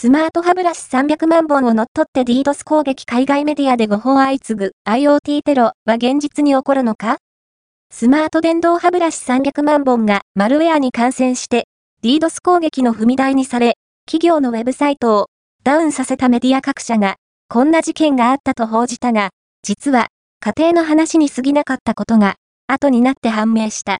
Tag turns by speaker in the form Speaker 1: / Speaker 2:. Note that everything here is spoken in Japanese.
Speaker 1: スマート歯ブラシ300万本を乗っ取って DDoS 攻撃海外メディアで誤報相次ぐ IoT テロは現実に起こるのか？スマート電動歯ブラシ300万本がマルウェアに感染して DDoS 攻撃の踏み台にされ、企業のウェブサイトをダウンさせたメディア各社がこんな事件があったと報じたが、実は家庭の話に過ぎなかったことが後になって判明した。